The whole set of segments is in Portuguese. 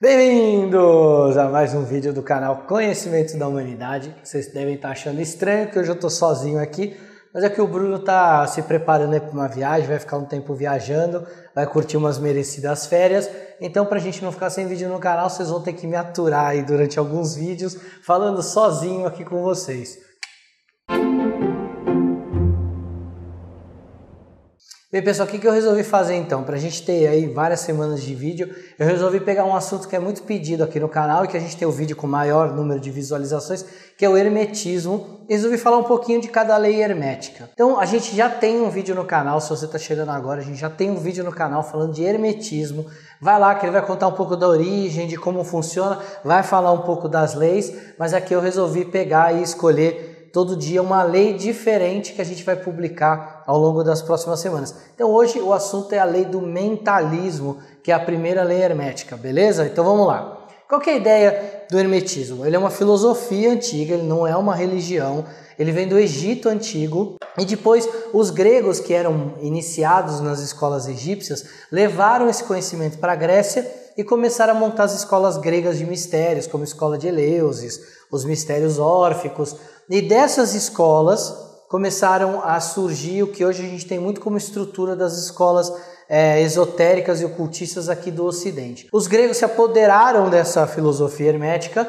Bem-vindos a mais um vídeo do canal Conhecimentos da Humanidade. Vocês devem estar achando estranho que hoje eu estou sozinho aqui, mas é que o Bruno está se preparando para uma viagem, vai ficar um tempo viajando, vai curtir umas merecidas férias. Então, para a gente não ficar sem vídeo no canal, vocês vão ter que me aturar aí durante alguns vídeos, falando sozinho aqui com vocês. Bem, pessoal, o que, eu resolvi fazer então? Para a gente ter aí várias semanas de vídeo, eu resolvi pegar um assunto que é muito pedido aqui no canal e que a gente tem o vídeo com maior número de visualizações, que é o hermetismo. Resolvi falar um pouquinho de cada lei hermética. Então, a gente já tem um vídeo no canal, se você está chegando agora, a gente já tem um vídeo no canal falando de hermetismo. Vai lá que ele vai contar um pouco da origem, de como funciona, vai falar um pouco das leis, mas aqui eu resolvi pegar e escolher todo dia uma lei diferente que a gente vai publicar ao longo das próximas semanas. Então hoje o assunto é a lei do mentalismo, que é a primeira lei hermética, beleza? Então vamos lá. Qual é a ideia do hermetismo? Ele é uma filosofia antiga, ele não é uma religião, ele vem do Egito antigo e depois os gregos que eram iniciados nas escolas egípcias levaram esse conhecimento para a Grécia e começaram a montar as escolas gregas de mistérios, como a escola de Eleusis, os mistérios órficos, e dessas escolas começaram a surgir o que hoje a gente tem muito como estrutura das escolas é, esotéricas e ocultistas aqui do Ocidente. Os gregos se apoderaram dessa filosofia hermética,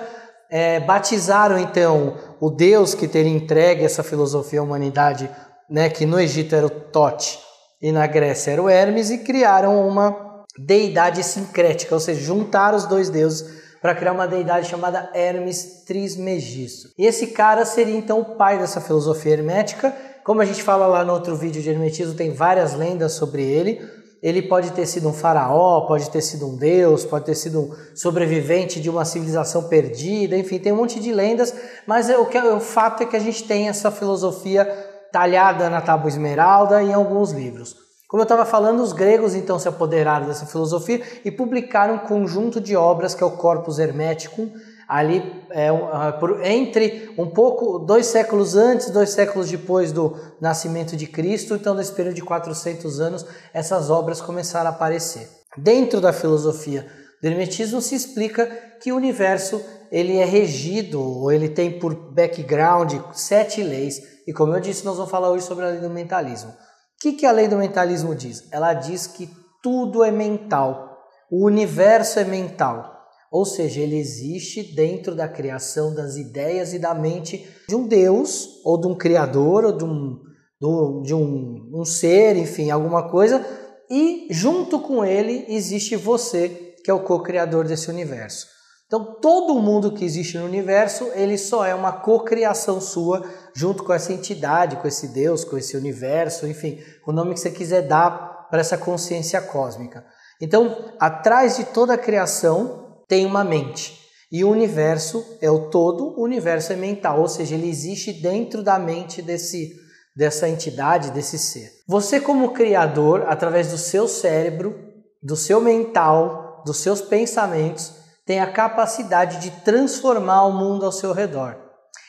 é, batizaram então o Deus que teria entregue essa filosofia à humanidade, né, que no Egito era o Tote e na Grécia era o Hermes, e criaram uma deidade sincrética, ou seja, juntaram os dois deuses para criar uma deidade chamada Hermes Trismegisto. E esse cara seria então o pai dessa filosofia hermética. Como a gente fala lá no outro vídeo de hermetismo, tem várias lendas sobre ele. Ele pode ter sido um faraó, pode ter sido um deus, pode ter sido um sobrevivente de uma civilização perdida, enfim, tem um monte de lendas, mas é o, que, é, o fato é que a gente tem essa filosofia talhada na tábua esmeralda em alguns livros. Como eu estava falando, os gregos então se apoderaram dessa filosofia e publicaram um conjunto de obras que é o Corpus Hermeticum, ali é, uh, entre um pouco, dois séculos antes, dois séculos depois do nascimento de Cristo, então nesse período de 400 anos, essas obras começaram a aparecer. Dentro da filosofia do Hermetismo se explica que o universo ele é regido, ou ele tem por background sete leis, e como eu disse, nós vamos falar hoje sobre a lei do mentalismo. O que, que a lei do mentalismo diz? Ela diz que tudo é mental, o universo é mental. Ou seja, ele existe dentro da criação das ideias e da mente de um Deus, ou de um Criador, ou de um, de um, um ser, enfim, alguma coisa, e junto com ele existe você, que é o co-criador desse universo. Então, todo mundo que existe no universo, ele só é uma cocriação sua, junto com essa entidade, com esse Deus, com esse universo, enfim, o nome que você quiser dar para essa consciência cósmica. Então, atrás de toda a criação tem uma mente. E o universo é o todo, o universo é mental, ou seja, ele existe dentro da mente desse dessa entidade, desse ser. Você como criador, através do seu cérebro, do seu mental, dos seus pensamentos, tem a capacidade de transformar o mundo ao seu redor.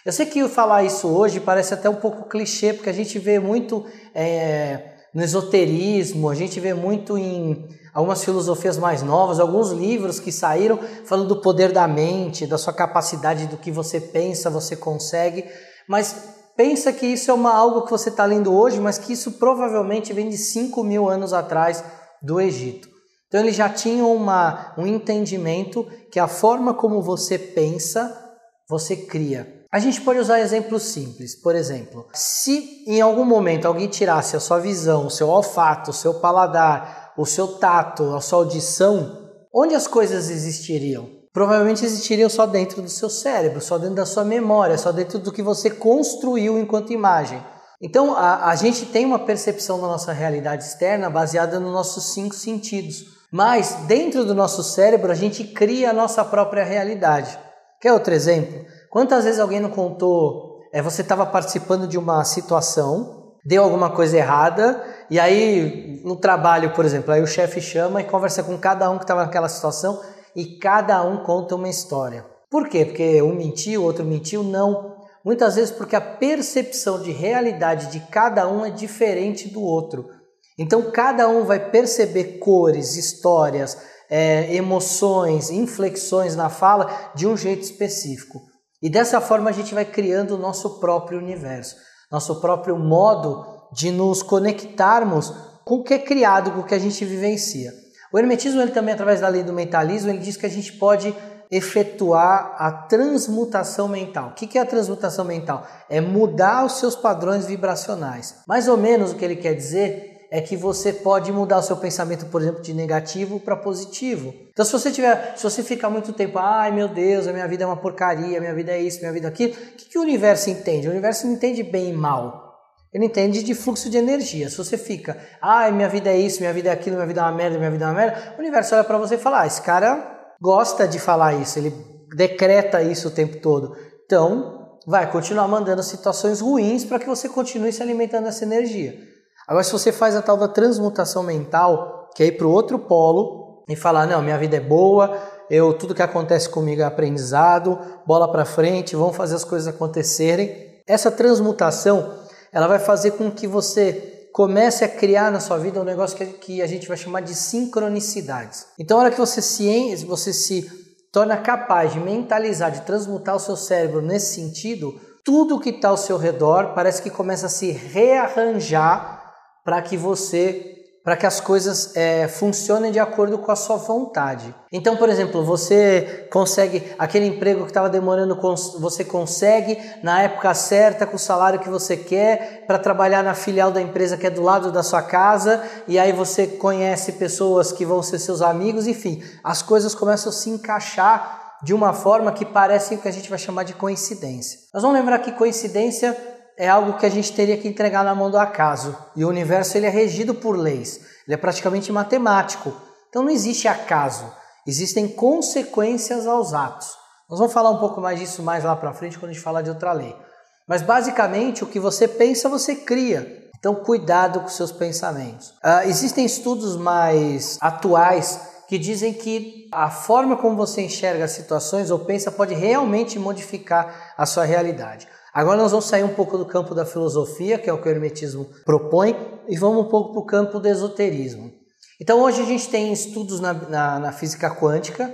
Eu sei que falar isso hoje parece até um pouco clichê, porque a gente vê muito é, no esoterismo, a gente vê muito em algumas filosofias mais novas, alguns livros que saíram falando do poder da mente, da sua capacidade, do que você pensa, você consegue, mas pensa que isso é uma, algo que você está lendo hoje, mas que isso provavelmente vem de 5 mil anos atrás do Egito. Então eles já tinham uma, um entendimento que a forma como você pensa, você cria. A gente pode usar exemplos simples. Por exemplo, se em algum momento alguém tirasse a sua visão, o seu olfato, o seu paladar, o seu tato, a sua audição, onde as coisas existiriam? Provavelmente existiriam só dentro do seu cérebro, só dentro da sua memória, só dentro do que você construiu enquanto imagem. Então a, a gente tem uma percepção da nossa realidade externa baseada nos nossos cinco sentidos. Mas dentro do nosso cérebro a gente cria a nossa própria realidade. Quer outro exemplo? Quantas vezes alguém não contou, é, você estava participando de uma situação, deu alguma coisa errada, e aí no trabalho, por exemplo, aí o chefe chama e conversa com cada um que estava naquela situação e cada um conta uma história. Por quê? Porque um mentiu, outro mentiu? Não. Muitas vezes porque a percepção de realidade de cada um é diferente do outro. Então cada um vai perceber cores, histórias, é, emoções, inflexões na fala de um jeito específico. E dessa forma a gente vai criando o nosso próprio universo, nosso próprio modo de nos conectarmos com o que é criado, com o que a gente vivencia. O hermetismo, ele também, através da lei do mentalismo, ele diz que a gente pode efetuar a transmutação mental. O que é a transmutação mental? É mudar os seus padrões vibracionais. Mais ou menos o que ele quer dizer é que você pode mudar o seu pensamento, por exemplo, de negativo para positivo. Então, se você tiver, se você ficar muito tempo, ai meu Deus, a minha vida é uma porcaria, a minha vida é isso, minha vida é aquilo, o que, que o universo entende? O universo não entende bem e mal. Ele entende de fluxo de energia. Se você fica, ai, minha vida é isso, minha vida é aquilo, minha vida é uma merda, minha vida é uma merda, o universo olha para você e fala, ah, esse cara gosta de falar isso, ele decreta isso o tempo todo. Então, vai continuar mandando situações ruins para que você continue se alimentando dessa energia. Agora, se você faz a tal da transmutação mental, que é ir para o outro polo e falar: não, minha vida é boa, eu tudo que acontece comigo é aprendizado, bola para frente, vamos fazer as coisas acontecerem. Essa transmutação, ela vai fazer com que você comece a criar na sua vida um negócio que, que a gente vai chamar de sincronicidades. Então, a hora que você se, você se torna capaz de mentalizar, de transmutar o seu cérebro nesse sentido, tudo que está ao seu redor parece que começa a se rearranjar para que você para que as coisas é, funcionem de acordo com a sua vontade. Então, por exemplo, você consegue aquele emprego que estava demorando, você consegue na época certa, com o salário que você quer, para trabalhar na filial da empresa que é do lado da sua casa, e aí você conhece pessoas que vão ser seus amigos, enfim, as coisas começam a se encaixar de uma forma que parece o que a gente vai chamar de coincidência. Nós vamos lembrar que coincidência é algo que a gente teria que entregar na mão do acaso. E o universo ele é regido por leis. Ele é praticamente matemático. Então não existe acaso. Existem consequências aos atos. Nós vamos falar um pouco mais disso mais lá para frente quando a gente falar de outra lei. Mas basicamente o que você pensa você cria. Então cuidado com seus pensamentos. Uh, existem estudos mais atuais que dizem que a forma como você enxerga as situações ou pensa pode realmente modificar a sua realidade. Agora nós vamos sair um pouco do campo da filosofia, que é o que o hermetismo propõe, e vamos um pouco para o campo do esoterismo. Então hoje a gente tem estudos na, na, na física quântica,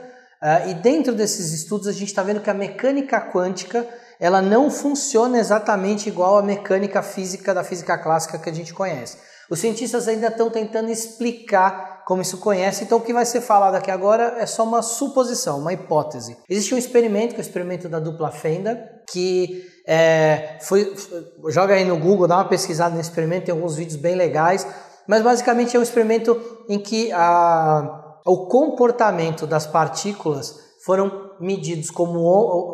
uh, e dentro desses estudos a gente está vendo que a mecânica quântica ela não funciona exatamente igual à mecânica física da física clássica que a gente conhece. Os cientistas ainda estão tentando explicar como isso conhece, então o que vai ser falado aqui agora é só uma suposição, uma hipótese. Existe um experimento, que é o experimento da dupla fenda, que é, foi, joga aí no Google, dá uma pesquisada nesse experimento, tem alguns vídeos bem legais, mas basicamente é um experimento em que a, o comportamento das partículas foram medidos como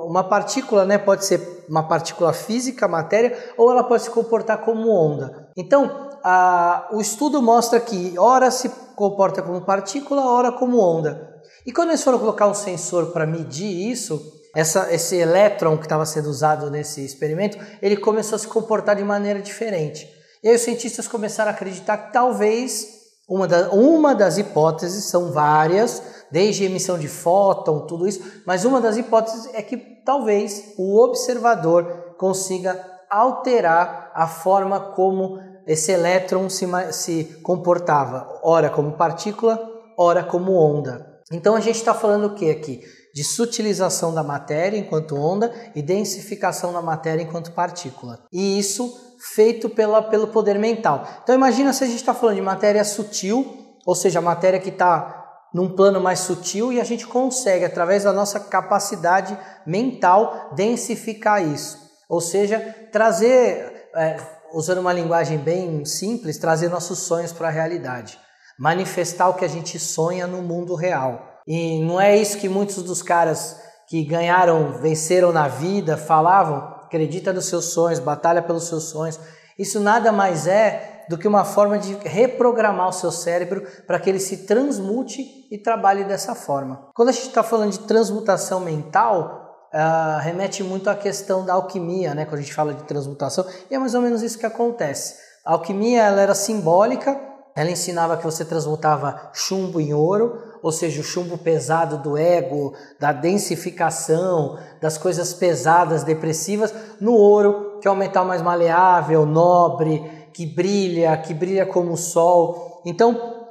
uma partícula, né, pode ser uma partícula física, matéria, ou ela pode se comportar como onda. Então, a, o estudo mostra que ora se comporta como partícula, ora como onda. E quando eles foram colocar um sensor para medir isso, essa, esse elétron que estava sendo usado nesse experimento, ele começou a se comportar de maneira diferente. E aí os cientistas começaram a acreditar que talvez uma, da, uma das hipóteses, são várias, desde emissão de fóton, tudo isso, mas uma das hipóteses é que talvez o observador consiga alterar a forma como esse elétron se, se comportava, ora como partícula, ora como onda. Então a gente está falando o que aqui? De sutilização da matéria enquanto onda e densificação da matéria enquanto partícula. E isso feito pela, pelo poder mental. Então imagina se a gente está falando de matéria sutil, ou seja, matéria que está num plano mais sutil e a gente consegue, através da nossa capacidade mental, densificar isso. Ou seja, trazer, é, usando uma linguagem bem simples, trazer nossos sonhos para a realidade. Manifestar o que a gente sonha no mundo real. E não é isso que muitos dos caras que ganharam, venceram na vida, falavam? Acredita nos seus sonhos, batalha pelos seus sonhos. Isso nada mais é do que uma forma de reprogramar o seu cérebro para que ele se transmute e trabalhe dessa forma. Quando a gente está falando de transmutação mental, uh, remete muito à questão da alquimia, né? quando a gente fala de transmutação, e é mais ou menos isso que acontece. A alquimia ela era simbólica, ela ensinava que você transmutava chumbo em ouro, ou seja, o chumbo pesado do ego, da densificação, das coisas pesadas, depressivas, no ouro, que é um metal mais maleável, nobre, que brilha, que brilha como o sol. Então,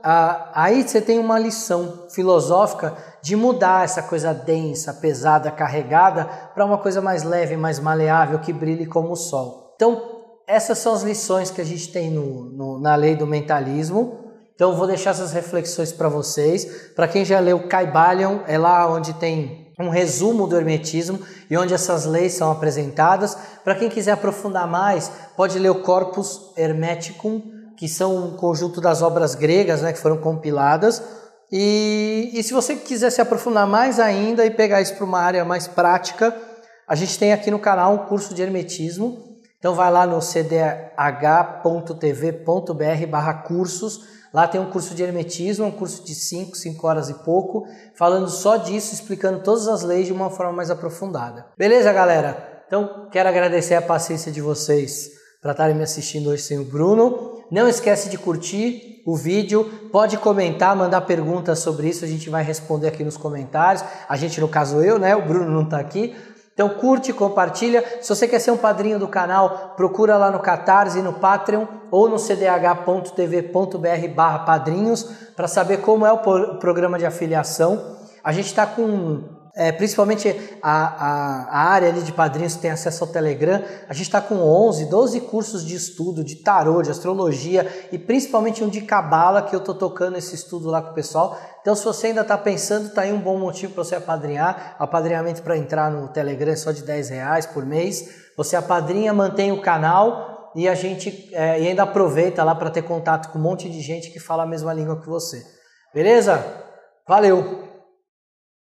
aí você tem uma lição filosófica de mudar essa coisa densa, pesada, carregada para uma coisa mais leve, mais maleável, que brilhe como o sol. Então, essas são as lições que a gente tem no, no, na lei do mentalismo. Então, vou deixar essas reflexões para vocês. Para quem já leu Caibalion, é lá onde tem um resumo do hermetismo e onde essas leis são apresentadas. Para quem quiser aprofundar mais, pode ler o Corpus Hermeticum, que são um conjunto das obras gregas né, que foram compiladas. E, e se você quiser se aprofundar mais ainda e pegar isso para uma área mais prática, a gente tem aqui no canal um curso de hermetismo. Então vai lá no cdh.tv.br barra cursos. Lá tem um curso de hermetismo, um curso de 5, 5 horas e pouco, falando só disso, explicando todas as leis de uma forma mais aprofundada. Beleza, galera? Então, quero agradecer a paciência de vocês para estarem me assistindo hoje sem o Bruno. Não esquece de curtir o vídeo, pode comentar, mandar perguntas sobre isso, a gente vai responder aqui nos comentários. A gente, no caso eu, né? O Bruno não está aqui. Então curte, compartilha. Se você quer ser um padrinho do canal, procura lá no Catarse, no Patreon ou no cdh.tv.br barra padrinhos para saber como é o programa de afiliação. A gente está com é, principalmente a, a, a, área ali de padrinhos que tem acesso ao Telegram, a gente está com 11, 12 cursos de estudo de tarô, de astrologia e principalmente um de cabala que eu estou tocando esse estudo lá com o pessoal. Então, se você ainda está pensando, está aí um bom motivo para você apadrinhar. Apadrinhamento para entrar no Telegram é só de 10 reais por mês. Você apadrinha, mantém o canal e a gente é, e ainda aproveita lá para ter contato com um monte de gente que fala a mesma língua que você. Beleza? Valeu!